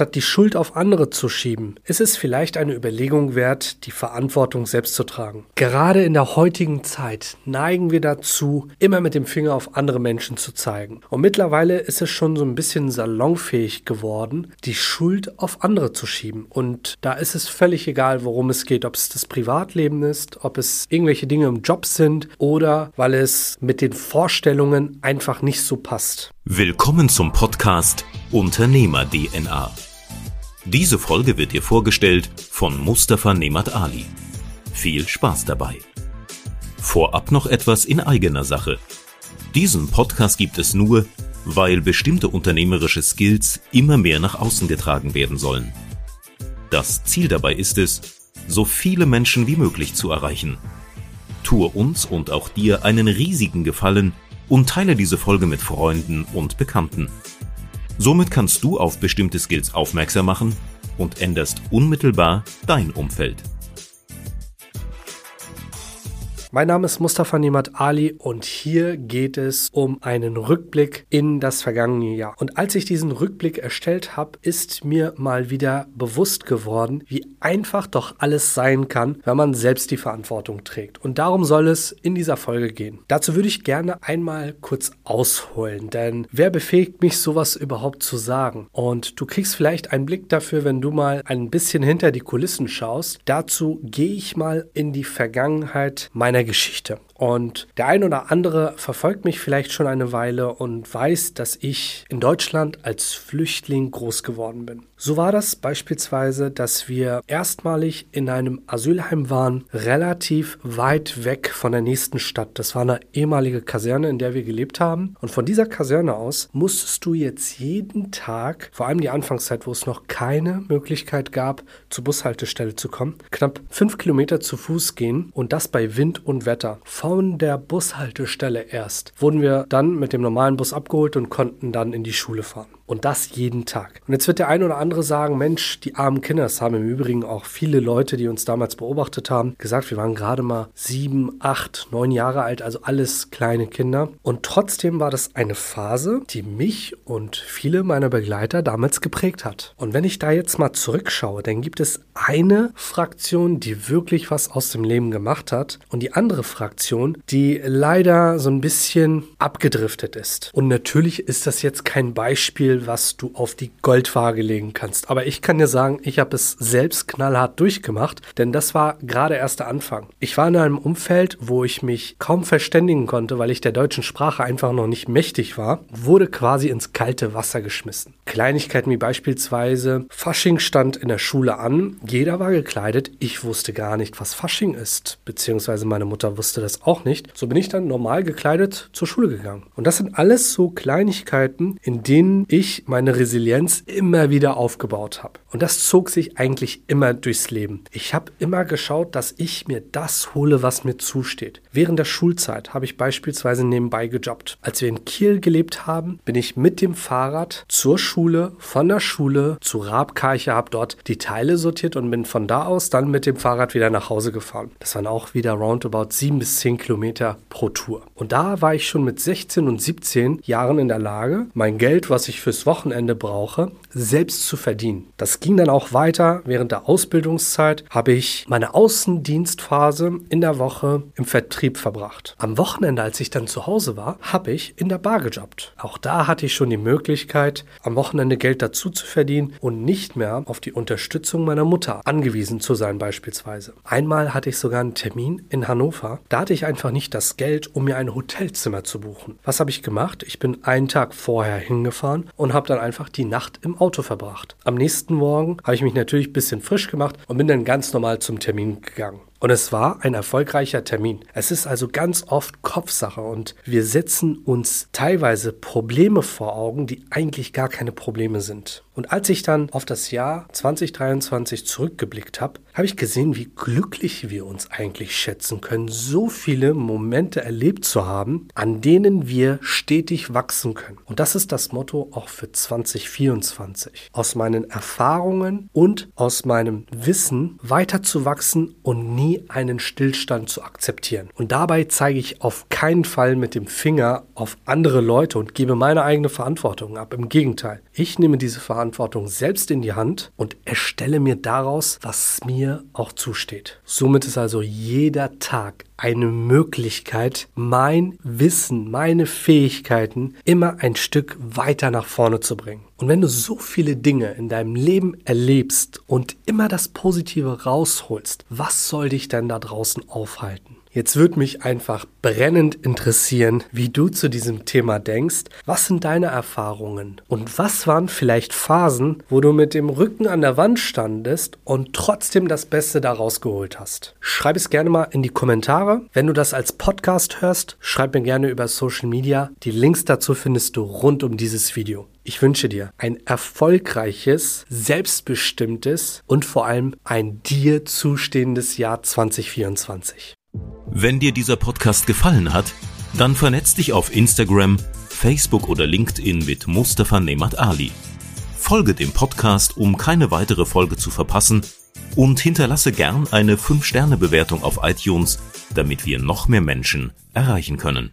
Statt die Schuld auf andere zu schieben, ist es vielleicht eine Überlegung wert, die Verantwortung selbst zu tragen. Gerade in der heutigen Zeit neigen wir dazu, immer mit dem Finger auf andere Menschen zu zeigen. Und mittlerweile ist es schon so ein bisschen salonfähig geworden, die Schuld auf andere zu schieben. Und da ist es völlig egal, worum es geht, ob es das Privatleben ist, ob es irgendwelche Dinge im Job sind oder weil es mit den Vorstellungen einfach nicht so passt. Willkommen zum Podcast Unternehmer DNA. Diese Folge wird dir vorgestellt von Mustafa Nemat Ali. Viel Spaß dabei. Vorab noch etwas in eigener Sache. Diesen Podcast gibt es nur, weil bestimmte unternehmerische Skills immer mehr nach außen getragen werden sollen. Das Ziel dabei ist es, so viele Menschen wie möglich zu erreichen. Tue uns und auch dir einen riesigen Gefallen und teile diese Folge mit Freunden und Bekannten. Somit kannst du auf bestimmte Skills aufmerksam machen und änderst unmittelbar dein Umfeld. Mein Name ist Mustafa Nemat Ali und hier geht es um einen Rückblick in das vergangene Jahr. Und als ich diesen Rückblick erstellt habe, ist mir mal wieder bewusst geworden, wie einfach doch alles sein kann, wenn man selbst die Verantwortung trägt. Und darum soll es in dieser Folge gehen. Dazu würde ich gerne einmal kurz ausholen, denn wer befähigt mich, sowas überhaupt zu sagen? Und du kriegst vielleicht einen Blick dafür, wenn du mal ein bisschen hinter die Kulissen schaust. Dazu gehe ich mal in die Vergangenheit meiner meiner Geschichte. Und der ein oder andere verfolgt mich vielleicht schon eine Weile und weiß, dass ich in Deutschland als Flüchtling groß geworden bin. So war das beispielsweise, dass wir erstmalig in einem Asylheim waren, relativ weit weg von der nächsten Stadt. Das war eine ehemalige Kaserne, in der wir gelebt haben. Und von dieser Kaserne aus musstest du jetzt jeden Tag, vor allem die Anfangszeit, wo es noch keine Möglichkeit gab, zur Bushaltestelle zu kommen, knapp fünf Kilometer zu Fuß gehen und das bei Wind und Wetter. Von der Bushaltestelle erst wurden wir dann mit dem normalen Bus abgeholt und konnten dann in die Schule fahren. Und das jeden Tag. Und jetzt wird der eine oder andere sagen, Mensch, die armen Kinder, das haben im Übrigen auch viele Leute, die uns damals beobachtet haben, gesagt, wir waren gerade mal sieben, acht, neun Jahre alt, also alles kleine Kinder. Und trotzdem war das eine Phase, die mich und viele meiner Begleiter damals geprägt hat. Und wenn ich da jetzt mal zurückschaue, dann gibt es eine Fraktion, die wirklich was aus dem Leben gemacht hat und die andere Fraktion, die leider so ein bisschen abgedriftet ist. Und natürlich ist das jetzt kein Beispiel, was du auf die Goldwaage legen kannst. Aber ich kann dir sagen, ich habe es selbst knallhart durchgemacht, denn das war gerade erst der Anfang. Ich war in einem Umfeld, wo ich mich kaum verständigen konnte, weil ich der deutschen Sprache einfach noch nicht mächtig war, wurde quasi ins kalte Wasser geschmissen. Kleinigkeiten wie beispielsweise Fasching stand in der Schule an, jeder war gekleidet, ich wusste gar nicht, was Fasching ist, beziehungsweise meine Mutter wusste das auch nicht. So bin ich dann normal gekleidet zur Schule gegangen. Und das sind alles so Kleinigkeiten, in denen ich meine Resilienz immer wieder aufgebaut habe. Und das zog sich eigentlich immer durchs Leben. Ich habe immer geschaut, dass ich mir das hole, was mir zusteht. Während der Schulzeit habe ich beispielsweise nebenbei gejobbt. Als wir in Kiel gelebt haben, bin ich mit dem Fahrrad zur Schule, von der Schule zu Rabkarche, habe dort die Teile sortiert und bin von da aus dann mit dem Fahrrad wieder nach Hause gefahren. Das waren auch wieder roundabout sieben bis zehn Kilometer pro Tour. Und da war ich schon mit 16 und 17 Jahren in der Lage, mein Geld, was ich fürs Wochenende brauche, selbst zu verdienen. Das ging dann auch weiter. Während der Ausbildungszeit habe ich meine Außendienstphase in der Woche im Vertrieb verbracht. Am Wochenende, als ich dann zu Hause war, habe ich in der Bar gejobbt. Auch da hatte ich schon die Möglichkeit, am Wochenende Geld dazu zu verdienen und nicht mehr auf die Unterstützung meiner Mutter angewiesen zu sein beispielsweise. Einmal hatte ich sogar einen Termin in Hannover. Da hatte ich einfach nicht das Geld, um mir ein Hotelzimmer zu buchen. Was habe ich gemacht? Ich bin einen Tag vorher hingefahren und habe dann einfach die Nacht im Auto verbracht. Am nächsten Morgen habe ich mich natürlich ein bisschen frisch gemacht und bin dann ganz normal zum Termin gegangen. Und es war ein erfolgreicher Termin. Es ist also ganz oft Kopfsache und wir setzen uns teilweise Probleme vor Augen, die eigentlich gar keine Probleme sind. Und als ich dann auf das Jahr 2023 zurückgeblickt habe, habe ich gesehen, wie glücklich wir uns eigentlich schätzen können, so viele Momente erlebt zu haben, an denen wir stetig wachsen können. Und das ist das Motto auch für 2024. Aus meinen Erfahrungen und aus meinem Wissen weiter zu wachsen und nie nie einen Stillstand zu akzeptieren. Und dabei zeige ich auf keinen Fall mit dem Finger auf andere Leute und gebe meine eigene Verantwortung ab. Im Gegenteil, ich nehme diese Verantwortung selbst in die Hand und erstelle mir daraus, was mir auch zusteht. Somit ist also jeder Tag eine Möglichkeit, mein Wissen, meine Fähigkeiten immer ein Stück weiter nach vorne zu bringen. Und wenn du so viele Dinge in deinem Leben erlebst und immer das Positive rausholst, was soll dich denn da draußen aufhalten? Jetzt würde mich einfach brennend interessieren, wie du zu diesem Thema denkst. Was sind deine Erfahrungen? Und was waren vielleicht Phasen, wo du mit dem Rücken an der Wand standest und trotzdem das Beste daraus geholt hast? Schreib es gerne mal in die Kommentare. Wenn du das als Podcast hörst, schreib mir gerne über Social Media. Die Links dazu findest du rund um dieses Video. Ich wünsche dir ein erfolgreiches, selbstbestimmtes und vor allem ein dir zustehendes Jahr 2024. Wenn dir dieser Podcast gefallen hat, dann vernetz dich auf Instagram, Facebook oder LinkedIn mit Mustafa Nemat Ali. Folge dem Podcast, um keine weitere Folge zu verpassen und hinterlasse gern eine 5-Sterne-Bewertung auf iTunes, damit wir noch mehr Menschen erreichen können.